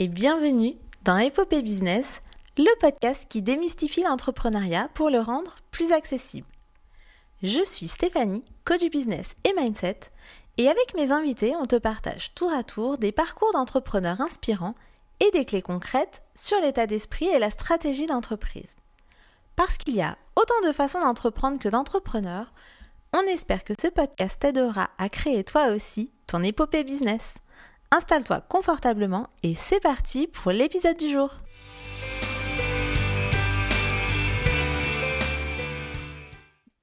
et bienvenue dans Épopée Business, le podcast qui démystifie l'entrepreneuriat pour le rendre plus accessible. Je suis Stéphanie, coach business et mindset, et avec mes invités, on te partage tour à tour des parcours d'entrepreneurs inspirants et des clés concrètes sur l'état d'esprit et la stratégie d'entreprise. Parce qu'il y a autant de façons d'entreprendre que d'entrepreneurs, on espère que ce podcast t'aidera à créer toi aussi ton épopée business. Installe-toi confortablement et c'est parti pour l'épisode du jour.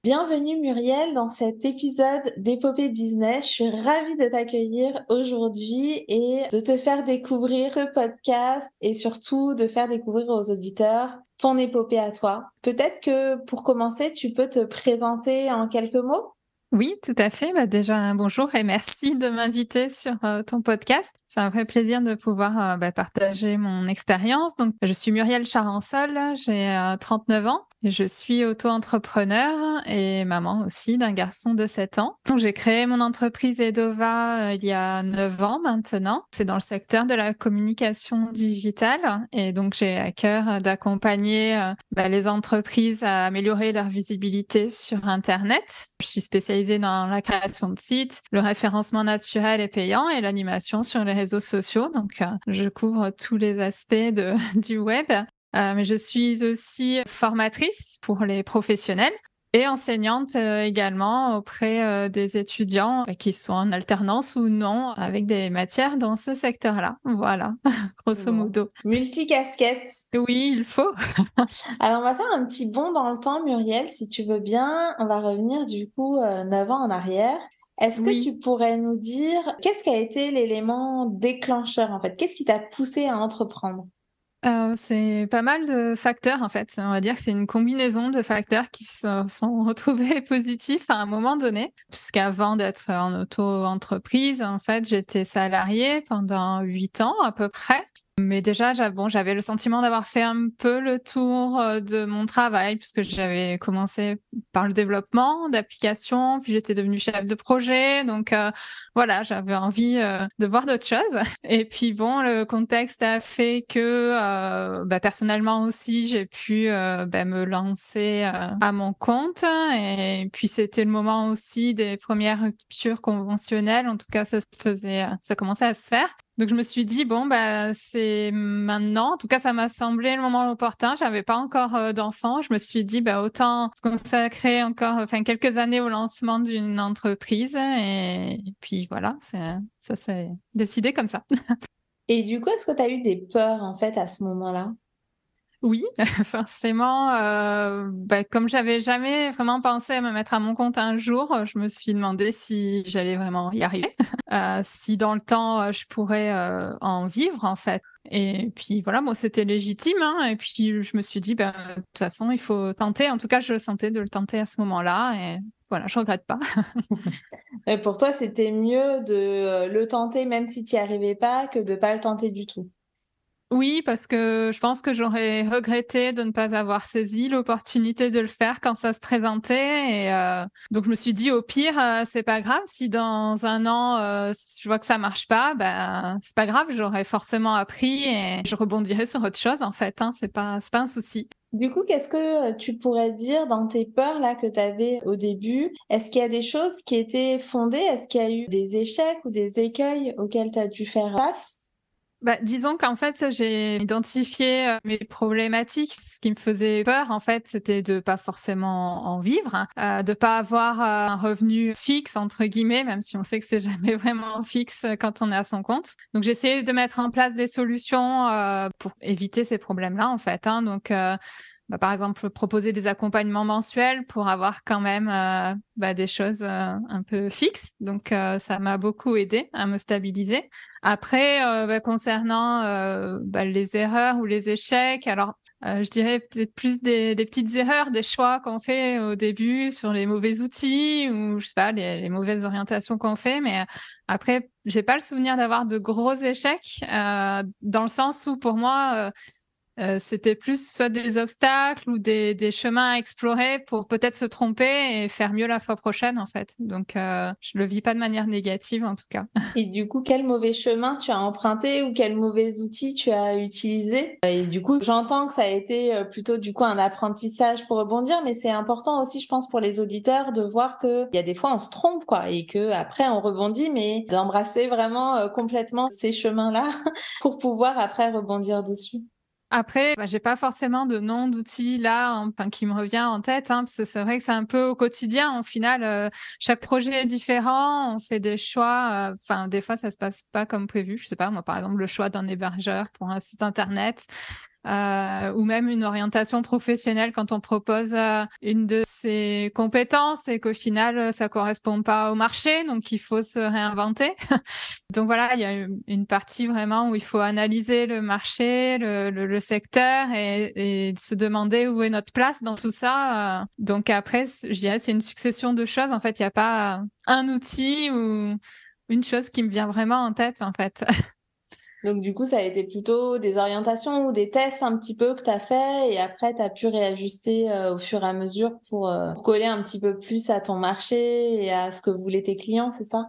Bienvenue Muriel dans cet épisode d'Épopée Business. Je suis ravie de t'accueillir aujourd'hui et de te faire découvrir ce podcast et surtout de faire découvrir aux auditeurs ton épopée à toi. Peut-être que pour commencer, tu peux te présenter en quelques mots? Oui, tout à fait. Bah, déjà, bonjour et merci de m'inviter sur euh, ton podcast. C'est un vrai plaisir de pouvoir euh, bah, partager mon expérience. Donc, je suis Muriel Charansol, j'ai 39 euh, ans. Je suis auto-entrepreneur et maman aussi d'un garçon de 7 ans. Donc, j'ai créé mon entreprise Edova il y a 9 ans maintenant. C'est dans le secteur de la communication digitale et donc j'ai à cœur d'accompagner bah, les entreprises à améliorer leur visibilité sur Internet. Je suis spécialisée dans la création de sites, le référencement naturel et payant et l'animation sur les réseaux sociaux. Donc, euh, je couvre tous les aspects de, du web. Euh, mais je suis aussi formatrice pour les professionnels et enseignante euh, également auprès des étudiants qui sont en alternance ou non avec des matières dans ce secteur-là. Voilà, grosso modo. Multicasquette. Oui, il faut. Alors on va faire un petit bond dans le temps, Muriel, si tu veux bien. On va revenir du coup neuf ans en arrière. Est-ce que tu pourrais nous dire qu'est-ce qui a été l'élément déclencheur en fait? Qu'est-ce qui t'a poussé à entreprendre? Euh, c'est pas mal de facteurs en fait. On va dire que c'est une combinaison de facteurs qui se sont retrouvés positifs à un moment donné. Puisqu'avant d'être en auto-entreprise, en fait, j'étais salariée pendant huit ans à peu près. Mais déjà, bon, j'avais le sentiment d'avoir fait un peu le tour euh, de mon travail puisque j'avais commencé par le développement d'applications, puis j'étais devenue chef de projet. Donc euh, voilà, j'avais envie euh, de voir d'autres choses. Et puis bon, le contexte a fait que bah, personnellement aussi, j'ai pu bah, me lancer à mon compte. Et puis c'était le moment aussi des premières ruptures conventionnelles. En tout cas, ça se faisait, ça commençait à se faire. Donc je me suis dit bon bah c'est maintenant. En tout cas ça m'a semblé le moment opportun. J'avais pas encore euh, d'enfant. Je me suis dit bah autant se consacrer encore enfin quelques années au lancement d'une entreprise et, puis voilà ça s'est décidé comme ça. et du coup est-ce que tu as eu des peurs en fait à ce moment-là? Oui, forcément. Euh, bah, comme j'avais jamais vraiment pensé à me mettre à mon compte un jour, je me suis demandé si j'allais vraiment y arriver, euh, si dans le temps je pourrais euh, en vivre en fait. Et puis voilà, moi c'était légitime. Hein, et puis je me suis dit, bah, de toute façon, il faut tenter. En tout cas, je le sentais de le tenter à ce moment-là. Et voilà, je regrette pas. et pour toi, c'était mieux de le tenter même si tu n'y arrivais pas que de pas le tenter du tout? Oui, parce que je pense que j'aurais regretté de ne pas avoir saisi l'opportunité de le faire quand ça se présentait. Et euh, donc je me suis dit au pire, euh, c'est pas grave. Si dans un an euh, je vois que ça marche pas, ben c'est pas grave. J'aurais forcément appris et je rebondirai sur autre chose en fait. Hein, c'est pas c'est pas un souci. Du coup, qu'est-ce que tu pourrais dire dans tes peurs là que tu avais au début? Est-ce qu'il y a des choses qui étaient fondées? Est-ce qu'il y a eu des échecs ou des écueils auxquels tu as dû faire face? Bah, disons qu'en fait, j'ai identifié euh, mes problématiques. Ce qui me faisait peur, en fait, c'était de pas forcément en vivre, hein. euh, de pas avoir euh, un revenu fixe entre guillemets, même si on sait que c'est jamais vraiment fixe quand on est à son compte. Donc, j'ai essayé de mettre en place des solutions euh, pour éviter ces problèmes-là, en fait. Hein. Donc bah, par exemple proposer des accompagnements mensuels pour avoir quand même euh, bah, des choses euh, un peu fixes. Donc euh, ça m'a beaucoup aidé à me stabiliser. Après, bah, concernant bah, les erreurs ou les échecs, alors je dirais peut-être plus des, des, petites erreurs, des choix qu'on fait au début sur les mauvais outils ou je sais pas les, les mauvaises orientations qu'on fait. Mais après, j'ai pas le souvenir d'avoir de gros échecs dans le sens où pour moi euh, c'était plus soit des obstacles ou des, des, chemins à explorer pour peut-être se tromper et faire mieux la fois prochaine en fait. Donc euh, je le vis pas de manière négative en tout cas. Et du coup, quel mauvais chemin tu as emprunté ou quels mauvais outils tu as utilisé? Et du coup, j'entends que ça a été euh, plutôt du coup un apprentissage pour rebondir, mais c'est important aussi, je pense, pour les auditeurs de voir que il y a des fois on se trompe quoi et que après on rebondit, mais d'embrasser vraiment euh, complètement ces chemins-là pour pouvoir après rebondir dessus. Après, bah, j'ai pas forcément de nom d'outils là, qui me revient en tête, hein, parce que c'est vrai que c'est un peu au quotidien. Au final, euh, chaque projet est différent, on fait des choix. Euh, enfin, des fois, ça se passe pas comme prévu. Je sais pas, moi, par exemple, le choix d'un hébergeur pour un site internet euh, ou même une orientation professionnelle quand on propose euh, une de ses compétences et qu'au final euh, ça correspond pas au marché, donc il faut se réinventer. donc voilà, il y a une partie vraiment où il faut analyser le marché, le, le, le secteur et, et, se demander où est notre place dans tout ça. Euh. Donc après, je dirais c'est une succession de choses. En fait, il n'y a pas un outil ou une chose qui me vient vraiment en tête en fait. Donc du coup, ça a été plutôt des orientations ou des tests un petit peu que tu fait et après tu pu réajuster euh, au fur et à mesure pour, euh, pour, coller un petit peu plus à ton marché et à ce que voulaient tes clients, c'est ça?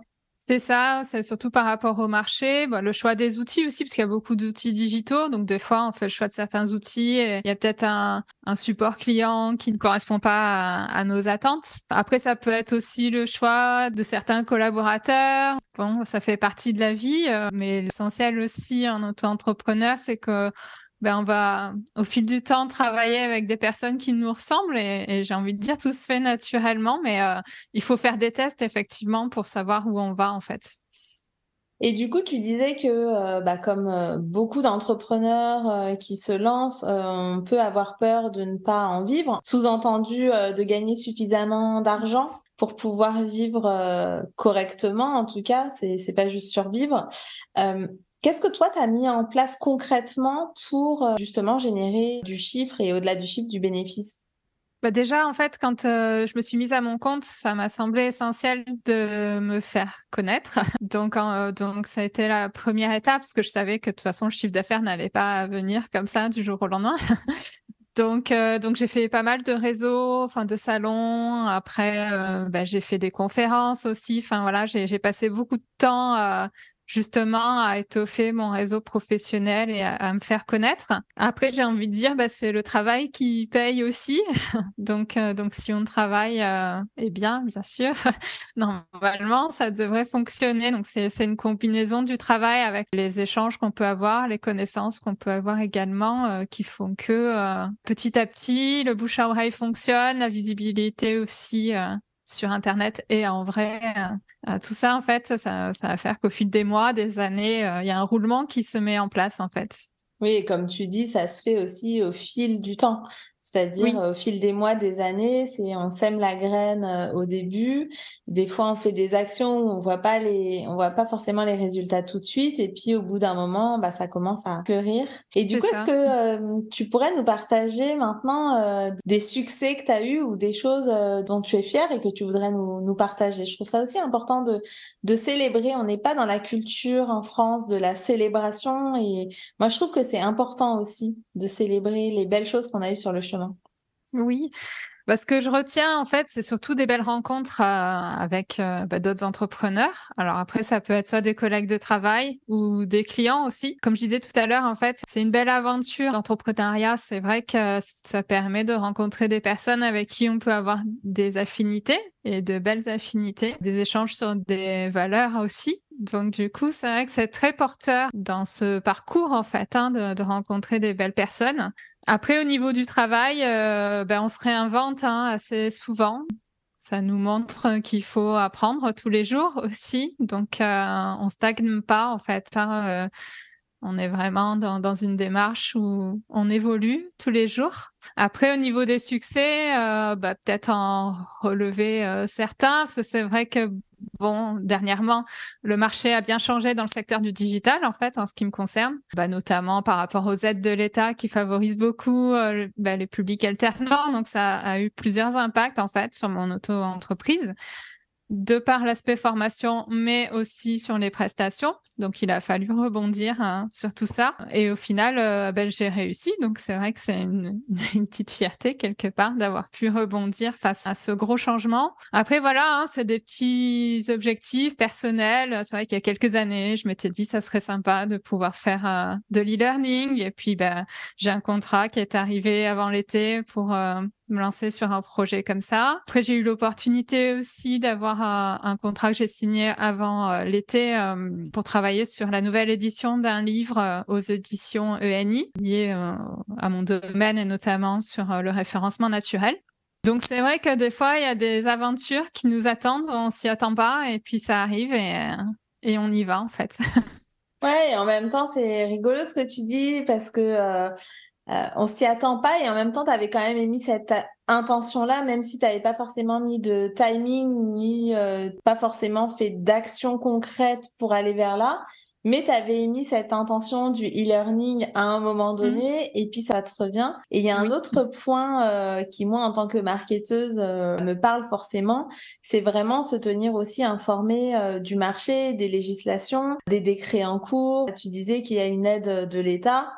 C'est ça, c'est surtout par rapport au marché, bon, le choix des outils aussi, parce qu'il y a beaucoup d'outils digitaux. Donc des fois, on fait le choix de certains outils. Et il y a peut-être un, un, support client qui ne correspond pas à, à, nos attentes. Après, ça peut être aussi le choix de certains collaborateurs. Bon, ça fait partie de la vie, euh, mais l'essentiel aussi en auto-entrepreneur, c'est que ben on va au fil du temps travailler avec des personnes qui nous ressemblent et, j'ai envie de dire tout se fait naturellement, mais euh, il faut faire des tests effectivement pour savoir où on va en fait. Et du coup, tu disais que, euh, bah, comme euh, beaucoup d'entrepreneurs qui se lancent, on peut avoir peur de ne pas en vivre, sous-entendu de gagner suffisamment d'argent pour pouvoir vivre correctement. En tout cas, c'est pas juste survivre. Qu'est-ce que toi, tu as mis en place concrètement pour euh, justement générer du chiffre et au-delà du chiffre, du bénéfice? Bah déjà, en fait, quand euh, je me suis mise à mon compte, ça m'a semblé essentiel de me faire connaître. Donc, euh, donc ça a été la première étape, parce que je savais que de toute façon, le chiffre d'affaires n'allait pas venir comme ça du jour au lendemain. donc, donc j'ai fait pas mal de réseaux, enfin de salons. Après, bah, j'ai fait des conférences aussi. Enfin voilà, j'ai passé beaucoup de temps à justement à étoffer mon réseau professionnel et à, me faire connaître. Après, j'ai envie de dire, bah, c'est le travail qui paye aussi. donc, euh, donc si on travaille, euh, eh bien, bien sûr, normalement, ça devrait fonctionner. Donc, c'est une combinaison du travail avec les échanges qu'on peut avoir, les connaissances qu'on peut avoir également, euh, qui font que euh, petit à petit, le bouche à oreille fonctionne, la visibilité aussi sur Internet et en vrai. Euh, euh, tout ça, en fait, ça, ça va faire qu'au fil des mois, des années, euh, il y a un roulement qui se met en place, en fait. Oui, comme tu dis, ça se fait aussi au fil du temps. C'est-à-dire au fil des mois, des années, c'est on sème la graine euh, au début. Des fois, on fait des actions où on voit pas les, on voit pas forcément les résultats tout de suite, et puis au bout d'un moment, bah ça commence à fleurir. Et du coup, est-ce que euh, tu pourrais nous partager maintenant euh, des succès que tu as eu ou des choses dont tu es fier et que tu voudrais nous, nous partager? Je trouve ça aussi important de de célébrer. On n'est pas dans la culture en France de la célébration, et moi je trouve que c'est important aussi de célébrer les belles choses qu'on a eues sur le chemin. Oui. Bah, ce que je retiens, en fait, c'est surtout des belles rencontres euh, avec euh, bah, d'autres entrepreneurs. Alors après, ça peut être soit des collègues de travail ou des clients aussi. Comme je disais tout à l'heure, en fait, c'est une belle aventure d'entrepreneuriat. C'est vrai que ça permet de rencontrer des personnes avec qui on peut avoir des affinités et de belles affinités, des échanges sur des valeurs aussi. Donc du coup, c'est vrai que c'est très porteur dans ce parcours en fait, hein, de, de rencontrer des belles personnes. Après, au niveau du travail, euh, ben, on se réinvente hein, assez souvent. Ça nous montre qu'il faut apprendre tous les jours aussi. Donc, euh, on stagne pas en fait. Hein, euh, on est vraiment dans, dans, une démarche où on évolue tous les jours. Après, au niveau des succès, bah, peut-être en relever euh, certains. C'est vrai que Bon, dernièrement, le marché a bien changé dans le secteur du digital, en fait, en ce qui me concerne, bah, notamment par rapport aux aides de l'État qui favorisent beaucoup euh, bah, les publics alternants. Donc, ça a eu plusieurs impacts, en fait, sur mon auto-entreprise. De par l'aspect formation, mais aussi sur les prestations. Donc, il a fallu rebondir hein, sur tout ça. Et au final, euh, ben, j'ai réussi. Donc, c'est vrai que c'est une, une, petite fierté quelque part d'avoir pu rebondir face à ce gros changement. Après, voilà, hein, c'est des petits objectifs personnels. C'est vrai qu'il y a quelques années, je m'étais dit ça serait sympa de pouvoir faire euh, de l'e-learning. Et puis, ben, j'ai un contrat qui est arrivé avant l'été pour euh, me lancer sur un projet comme ça. Après, j'ai eu l'opportunité aussi d'avoir un, un, contrat que j'ai signé avant euh, l'été euh, pour travailler sur la nouvelle édition d'un livre euh, aux éditions ENI lié à mon domaine et notamment sur le référencement naturel. Donc c'est vrai que des fois il y a des aventures qui nous attendent, on s'y attend pas et puis ça arrive et, et on y va en fait. ouais, et en même temps c'est rigolo ce que tu dis parce que euh, on s'y attend pas et en même temps, tu avais quand même émis cette intention-là, même si tu n'avais pas forcément mis de timing ni euh, pas forcément fait d'action concrète pour aller vers là. Mais tu avais émis cette intention du e-learning à un moment mmh. donné et puis ça te revient. Et il y a un autre point euh, qui, moi, en tant que marketeuse, me parle forcément, c'est vraiment se tenir aussi informé du marché, des législations, des décrets en cours. Tu disais qu'il y a une aide de l'État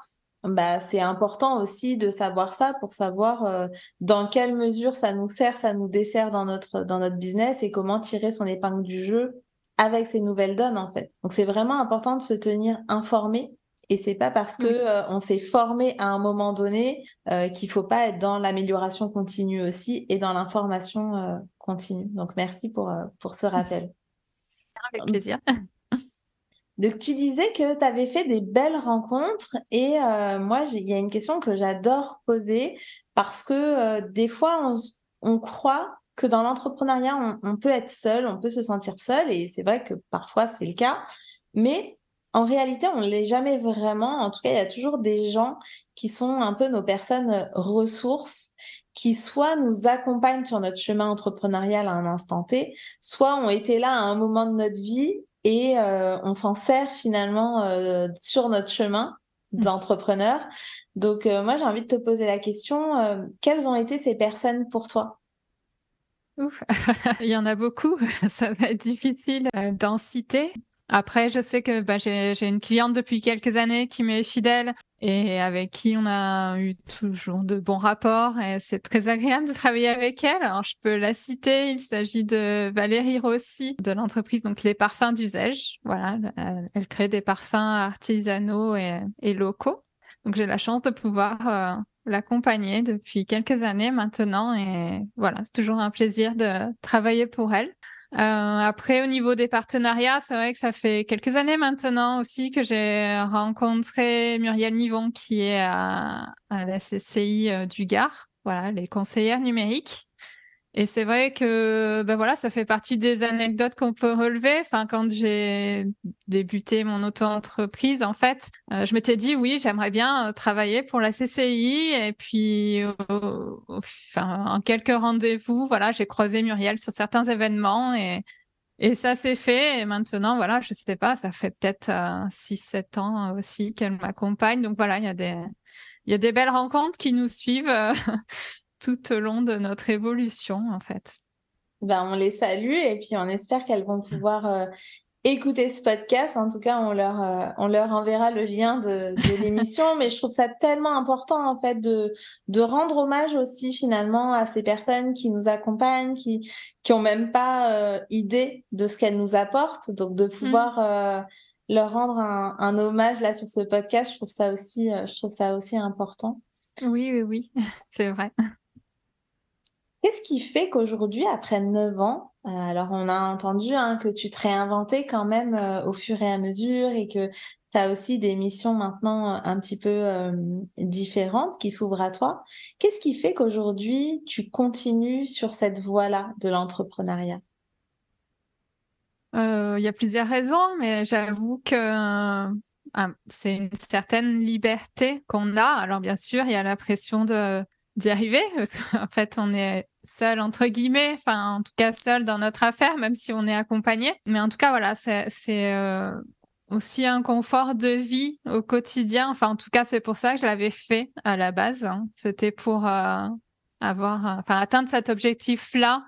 bah, c'est important aussi de savoir ça pour savoir euh, dans quelle mesure ça nous sert, ça nous dessert dans notre dans notre business et comment tirer son épingle du jeu avec ces nouvelles donnes en fait. Donc c'est vraiment important de se tenir informé et c'est pas parce que euh, on s'est formé à un moment donné euh, qu'il faut pas être dans l'amélioration continue aussi et dans l'information continue. Donc merci pour pour ce rappel. Avec plaisir. Donc tu disais que tu avais fait des belles rencontres et euh, moi il y a une question que j'adore poser parce que euh, des fois on, on, croit que dans l'entrepreneuriat on, on, peut être seul, on peut se sentir seul et c'est vrai que parfois c'est le cas, mais en réalité on l'est jamais vraiment. En tout cas il y a toujours des gens qui sont un peu nos personnes ressources qui soit nous accompagnent sur notre chemin entrepreneurial à un instant T, soit ont été là à un moment de notre vie et euh, on s'en sert finalement euh, sur notre chemin mmh. d'entrepreneur. Donc euh, moi j'ai envie de te poser la question, quelles ont été ces personnes pour toi? Ouf. Il y en a beaucoup, ça va être difficile d'en citer. Après, je sais que bah, j'ai une cliente depuis quelques années qui m'est fidèle et avec qui on a eu toujours de bons rapports et c'est très agréable de travailler avec elle. Alors je peux la citer, il s'agit de Valérie Rossi de l'entreprise donc les parfums d'usage. Voilà, elle, crée des parfums artisanaux et, et locaux. Donc j'ai la chance de pouvoir euh, l'accompagner depuis quelques années maintenant et voilà, c'est toujours un plaisir de travailler pour elle. Euh, après, au niveau des partenariats, c'est vrai que ça fait quelques années maintenant aussi que j'ai rencontré Muriel Nivon, qui est à, à la CCI euh, du Gard, voilà, les conseillères numériques. Et c'est vrai que ben voilà, ça fait partie des anecdotes qu'on peut relever. Enfin, quand j'ai débuté mon auto-entreprise, en fait, euh, je m'étais dit oui, j'aimerais bien euh, travailler pour la CCI. Et puis, en quelques rendez-vous, voilà, j'ai croisé Muriel sur certains événements et et ça s'est fait. Et maintenant, voilà, je sais pas, ça fait peut-être euh, 6-7 ans aussi qu'elle m'accompagne. Donc voilà, il y a des il y a des belles rencontres qui nous suivent tout au long de notre évolution, en fait. Ben, on les salue et puis on espère qu'elles vont pouvoir euh, écouter ce podcast. En tout cas, on leur, euh, on leur enverra le lien de, de l'émission. Mais je trouve ça tellement important, en fait, de, de rendre hommage aussi, finalement, à ces personnes qui nous accompagnent, qui, qui ont même pas euh, idée de ce qu'elles nous apportent. Donc, de pouvoir, mmh. leur rendre un, un, hommage là sur ce podcast, je trouve ça aussi, je trouve ça aussi important. Oui, oui, oui, c'est vrai. Qu'est-ce qui fait qu'aujourd'hui, après 9 ans, euh, alors on a entendu hein, que tu te réinventais quand même euh, au fur et à mesure et que tu as aussi des missions maintenant euh, un petit peu différentes qui s'ouvrent à toi. Qu'est-ce qui fait qu'aujourd'hui, tu continues sur cette voie-là de l'entrepreneuriat? Il y a plusieurs raisons, mais j'avoue que c'est une certaine liberté qu'on a. Alors bien sûr, il y a la pression de d'y arriver parce qu'en fait on est seul entre guillemets enfin en tout cas seul dans notre affaire même si on est accompagné mais en tout cas voilà c'est euh, aussi un confort de vie au quotidien enfin en tout cas c'est pour ça que je l'avais fait à la base hein. c'était pour euh, avoir enfin atteindre cet objectif là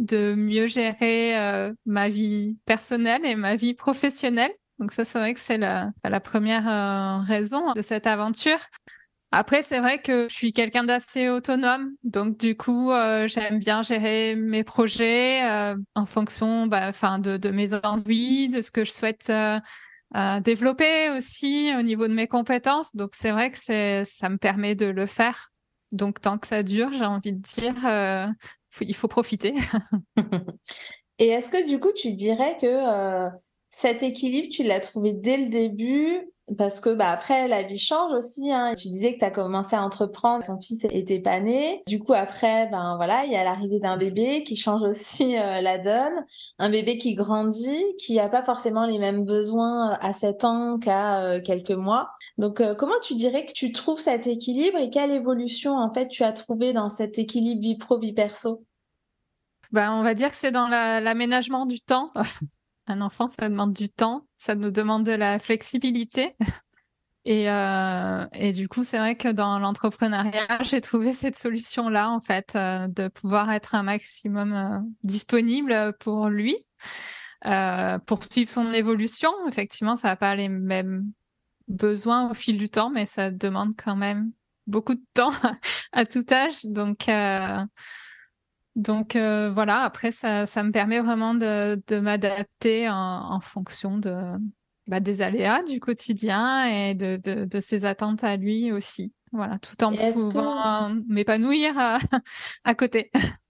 de mieux gérer euh, ma vie personnelle et ma vie professionnelle. Donc ça, c'est vrai que c'est la, première euh, raison de cette aventure. Après, c'est vrai que je suis quelqu'un d'assez autonome, donc du coup, euh, j'aime bien gérer mes projets euh, en fonction, bah, enfin, de, de, mes envies, de ce que je souhaite euh, développer aussi au niveau de mes compétences. Donc c'est vrai que ça me permet de le faire. Donc tant que ça dure, j'ai envie de dire, il faut profiter. Et est-ce que du coup, tu dirais que cet équilibre, tu l'as trouvé dès le début parce que bah après la vie change aussi hein. tu disais que tu as commencé à entreprendre ton fils était pas né. Du coup après ben voilà il y a l'arrivée d'un bébé qui change aussi euh, la donne. Un bébé qui grandit qui a pas forcément les mêmes besoins euh, à 7 ans qu'à euh, quelques mois. Donc comment tu dirais que tu trouves cet équilibre et quelle évolution en fait tu as trouvé dans cet équilibre vie pro vie perso? Ben, on va dire que c'est dans l'aménagement du temps. Un enfant, ça demande du temps, ça nous demande de la flexibilité. Et, euh, et du coup, c'est vrai que dans l'entrepreneuriat, j'ai trouvé cette solution-là, en fait, euh, de pouvoir être un maximum euh, disponible pour lui, euh, pour suivre son évolution. Effectivement, ça n'a pas les mêmes besoins au fil du temps, mais ça demande quand même beaucoup de temps à tout âge. Donc, donc euh, voilà, après ça, ça me permet vraiment de, de m'adapter en, en, fonction de bah, des aléas du quotidien et de, de, de, ses attentes à lui aussi. Voilà, tout en pouvant m'épanouir à, à côté.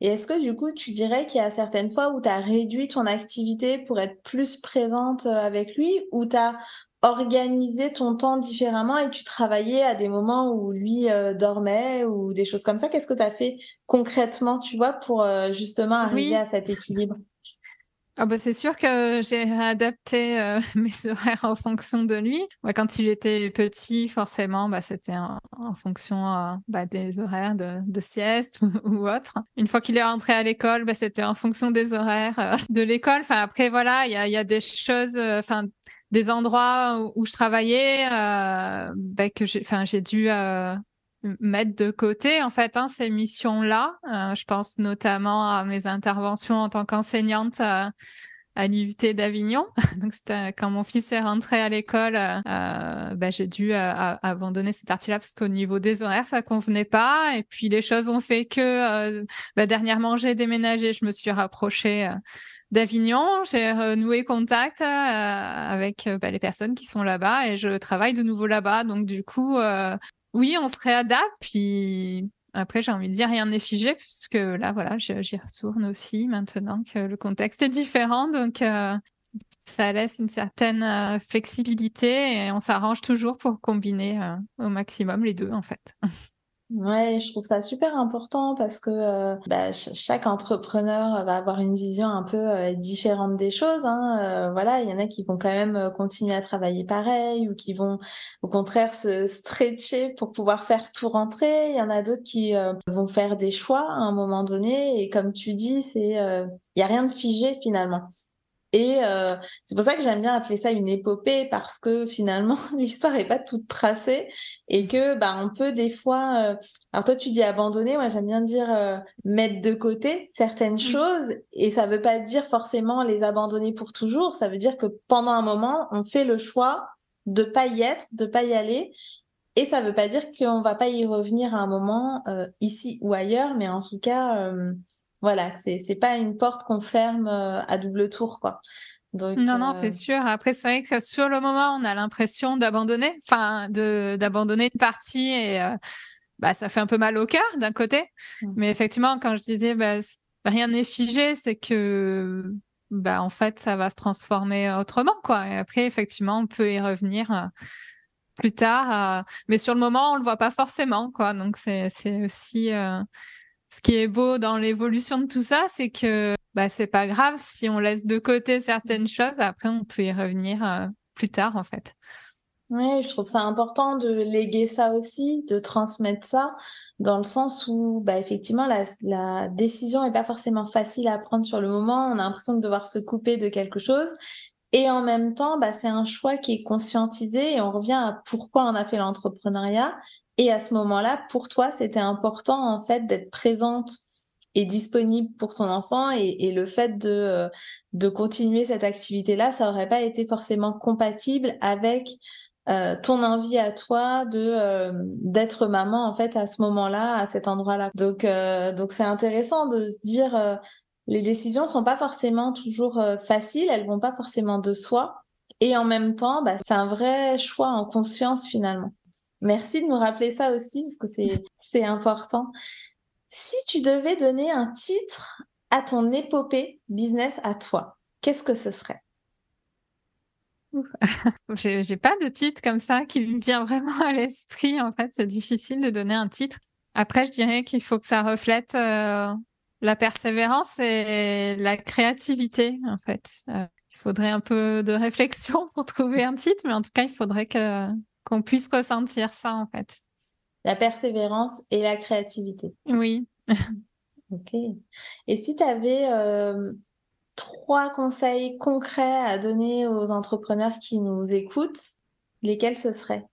Et est-ce que du coup, tu dirais qu'il y a certaines fois où tu as réduit ton activité pour être plus présente euh, avec lui, ou tu as organiser ton temps différemment et tu travaillais à des moments où lui euh, dormait ou des choses comme ça? Qu'est-ce que tu as fait concrètement, tu vois, pour euh, justement arriver à cet équilibre? Ah bah c'est sûr que j'ai adapté euh, mes horaires en fonction de lui. quand il était petit, forcément, bah, c'était en, fonction bah, des horaires de, de sieste ou, autre. Une fois qu'il est rentré à l'école, bah, c'était en fonction des horaires de l'école. Enfin après voilà, il y a, y a des choses. Enfin des endroits où, je travaillais euh, ben, que j'ai enfin j'ai dû euh, mettre de côté en fait hein, ces missions là euh, je pense notamment à mes interventions en tant qu'enseignante à, à l'IUT d'Avignon. Donc c'était quand mon fils est rentré à l'école ben, j'ai dû abandonner cette partie là parce qu'au niveau des horaires ça convenait pas. Et puis les choses ont fait que ben, dernièrement j'ai déménagé. Je me suis rapprochée d'Avignon. J'ai renoué contact euh, avec euh, bah, les personnes qui sont là-bas et je travaille de nouveau là-bas. Donc du coup, euh, oui, on se réadapte. Puis après, j'ai envie de dire rien n'est figé puisque là, voilà, j'y retourne aussi maintenant que le contexte est différent. Donc ça laisse une certaine flexibilité et on s'arrange toujours pour combiner au maximum les deux en fait. Ouais, je trouve ça super important parce que euh, bah, chaque entrepreneur va avoir une vision un peu euh, différente des choses. Hein. Euh, voilà, il y en a qui vont quand même continuer à travailler pareil ou qui vont au contraire se stretcher pour pouvoir faire tout rentrer. Il y en a d'autres qui vont faire des choix à un moment donné et comme tu dis, c'est il y a rien de figé finalement. Et euh, c'est pour ça que j'aime bien appeler ça une épopée parce que finalement l'histoire est pas toute tracée et que bah on peut des fois. Euh... Alors toi tu dis abandonner, moi j'aime bien dire euh, mettre de côté certaines mmh. choses et ça veut pas dire forcément les abandonner pour toujours. Ça veut dire que pendant un moment on fait le choix de pas y être, de pas y aller. Et ça veut pas dire qu'on va pas y revenir à un moment euh, ici ou ailleurs, mais en tout cas voilà, c'est c'est pas une porte qu'on ferme euh, à double tour quoi. Donc, non, non, c'est euh, sûr. Après, c'est vrai que sur le moment, on a l'impression d'abandonner, enfin, d'abandonner une partie et euh, bah, ça fait un peu mal au cœur d'un côté. Mmh. Mais effectivement, quand je disais bah, rien n'est figé, c'est que bah en fait, ça va se transformer autrement, quoi. Et après, effectivement, on peut y revenir plus tard. mais sur le moment, on le voit pas forcément, quoi. Donc c'est c'est aussi ce qui est beau dans l'évolution de tout ça, c'est que bah, c'est pas grave si on laisse de côté certaines choses. Après, on peut y revenir euh, plus tard, en fait. Oui, je trouve ça important de léguer ça aussi, de transmettre ça, dans le sens où, bah, effectivement, la, décision est pas forcément facile à prendre sur le moment. On a l'impression de devoir se couper de quelque chose. Et en même temps, bah, c'est un choix qui est conscientisé et on revient à pourquoi on a fait l'entrepreneuriat et à ce moment-là, pour toi, c'était important en fait d'être présente est disponible pour ton enfant et, le fait de, euh, de continuer cette activité-là, ça aurait pas été forcément compatible avec euh, ton envie à toi de euh, d'être maman en fait à ce moment-là, à cet endroit-là. Donc donc c'est intéressant de se dire les décisions sont pas forcément toujours faciles, elles vont pas forcément de soi et en même temps, bah, c'est un vrai choix en conscience finalement. Merci de nous rappeler ça aussi parce que c'est c'est important. Si tu devais donner un titre à ton épopée business à toi, qu'est-ce que ce serait? J'ai pas de titre comme ça qui me vient vraiment à l'esprit. En fait, c'est difficile de donner un titre. Après, je dirais qu'il faut que ça reflète euh, la persévérance et la créativité, en fait. Euh, il faudrait un peu de réflexion pour trouver un titre, mais en tout cas, il faudrait que qu'on puisse ressentir ça, en fait la persévérance et la créativité. Oui. ok. Et si tu avais euh, trois conseils concrets à donner aux entrepreneurs qui nous écoutent, lesquels ce seraient?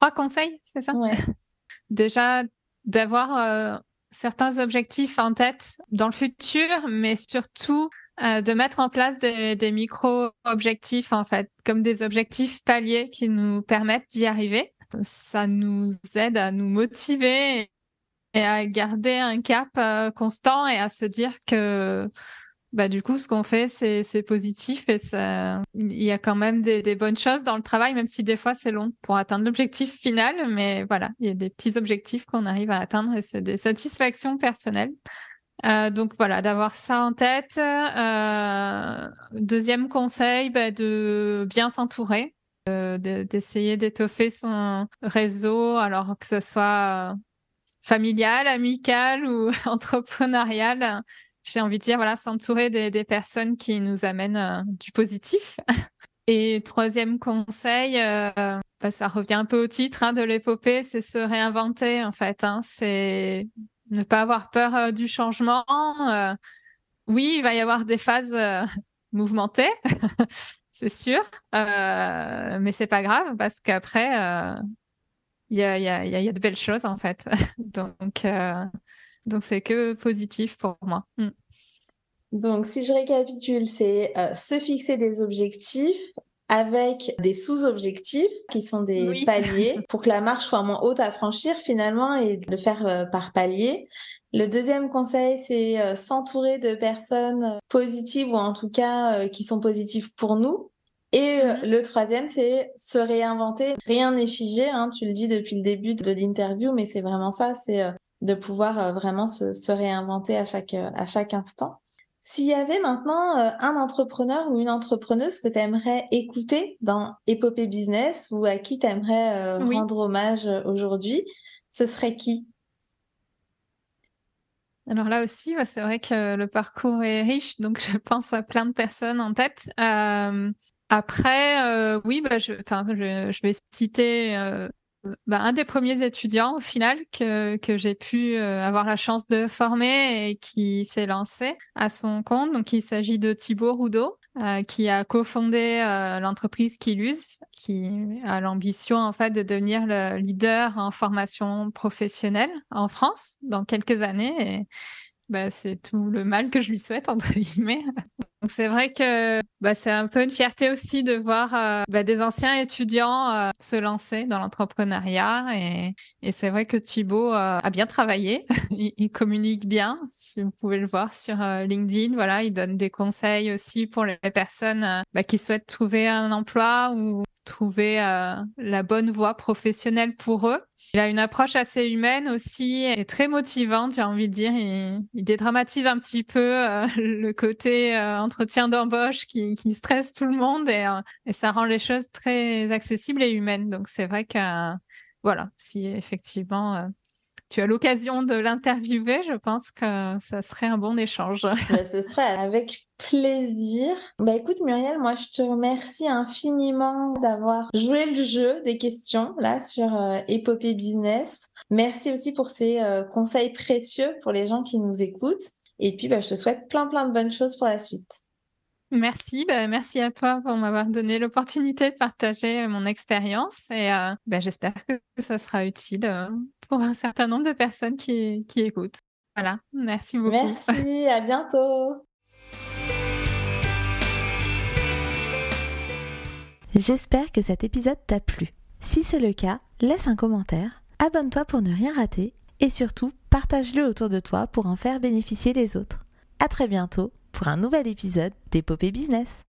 Trois conseils, c'est ça? Ouais. Déjà, d'avoir euh, certains objectifs en tête dans le futur, mais surtout euh, de mettre en place des, micro-objectifs, en fait, comme des objectifs paliers qui nous permettent d'y arriver. Ça nous aide à nous motiver et à garder un cap euh, constant et à se dire que bah du coup ce qu'on fait c'est c'est positif et ça il y a quand même des, des bonnes choses dans le travail même si des fois c'est long pour atteindre l'objectif final mais voilà il y a des petits objectifs qu'on arrive à atteindre et c'est des satisfactions personnelles euh, donc voilà, d'avoir ça en tête. Euh, deuxième conseil, bah, de bien s'entourer. Euh, d'essayer d'étoffer son réseau, alors que ce soit euh, familial, amical ou entrepreneurial. J'ai envie de dire, voilà, s'entourer des, personnes qui nous amènent euh, du positif. Et troisième conseil, bah, ça revient un peu au titre hein, de l'épopée, c'est se réinventer en fait. Hein. c'est ne pas avoir peur du changement. oui, il va y avoir des phases mouvementées, c'est sûr. Euh, mais c'est pas grave parce qu'après, il euh, y, a, y, a, y, a, de belles choses en fait. donc, euh, donc c'est que positif pour moi. Mm. Donc, si je récapitule, c'est euh, se fixer des objectifs avec des sous-objectifs qui sont des paliers pour que la marche soit moins haute à franchir finalement et de le faire par palier. Le deuxième conseil, c'est euh, s'entourer de personnes euh, positives ou en tout cas euh, qui sont positives pour nous. Et mhm. le troisième, c'est se réinventer. Rien n'est figé, hein, tu le dis depuis le début de l'interview, mais c'est vraiment ça, c'est de pouvoir vraiment se, se, réinventer à chaque, à chaque instant. S'il y avait maintenant un entrepreneur ou une entrepreneuse que tu aimerais écouter dans Épopée Business ou à qui tu aimerais rendre hommage aujourd'hui, ce serait qui? Alors là aussi, c'est vrai que le parcours est riche, donc je pense à plein de personnes en tête. Euh, après, euh, oui, bah, je, je, je vais citer euh, bah, un des premiers étudiants au final que, que j'ai pu euh, avoir la chance de former et qui s'est lancé à son compte. Donc il s'agit de Thibaut Roudot. Euh, qui a cofondé euh, l'entreprise Kilus, qui a l'ambition en fait de devenir le leader en formation professionnelle en France dans quelques années. Et bah, c'est tout le mal que je lui souhaite entre guillemets. Donc c'est vrai que bah, c'est un peu une fierté aussi de voir euh, bah, des anciens étudiants euh, se lancer dans l'entrepreneuriat et, c'est vrai que Thibaut euh, a bien travaillé, il, il, communique bien, si vous pouvez le voir sur LinkedIn. Voilà, il donne des conseils aussi pour les personnes bah, qui souhaitent trouver un emploi ou trouver euh, la bonne voie professionnelle pour eux. Il a une approche assez humaine aussi et très motivante, j'ai envie de dire. Il, dédramatise un petit peu euh, le côté euh, entretien d'embauche qui, qui, stresse tout le monde et, et, ça rend les choses très accessibles et humaines. Donc c'est vrai que voilà, si effectivement tu as l'occasion de l'interviewer, je pense que ça serait un bon échange. Bah, ce serait avec plaisir. Bah écoute Muriel, moi je te remercie infiniment d'avoir joué le jeu des questions là sur euh, Épopée Business. Merci aussi pour ces euh, conseils précieux pour les gens qui nous écoutent. Et puis bah, je te souhaite plein plein de bonnes choses pour la suite. Merci, bah, merci à toi pour m'avoir donné l'opportunité de partager mon expérience et euh, bah, j'espère que ça sera utile euh, pour un certain nombre de personnes qui, qui écoutent. Voilà, merci beaucoup. Merci, à bientôt. J'espère que cet épisode t'a plu. Si c'est le cas, laisse un commentaire, abonne-toi pour ne rien rater et surtout partage-le autour de toi pour en faire bénéficier les autres. À très bientôt pour un nouvel épisode d'Épopée Business.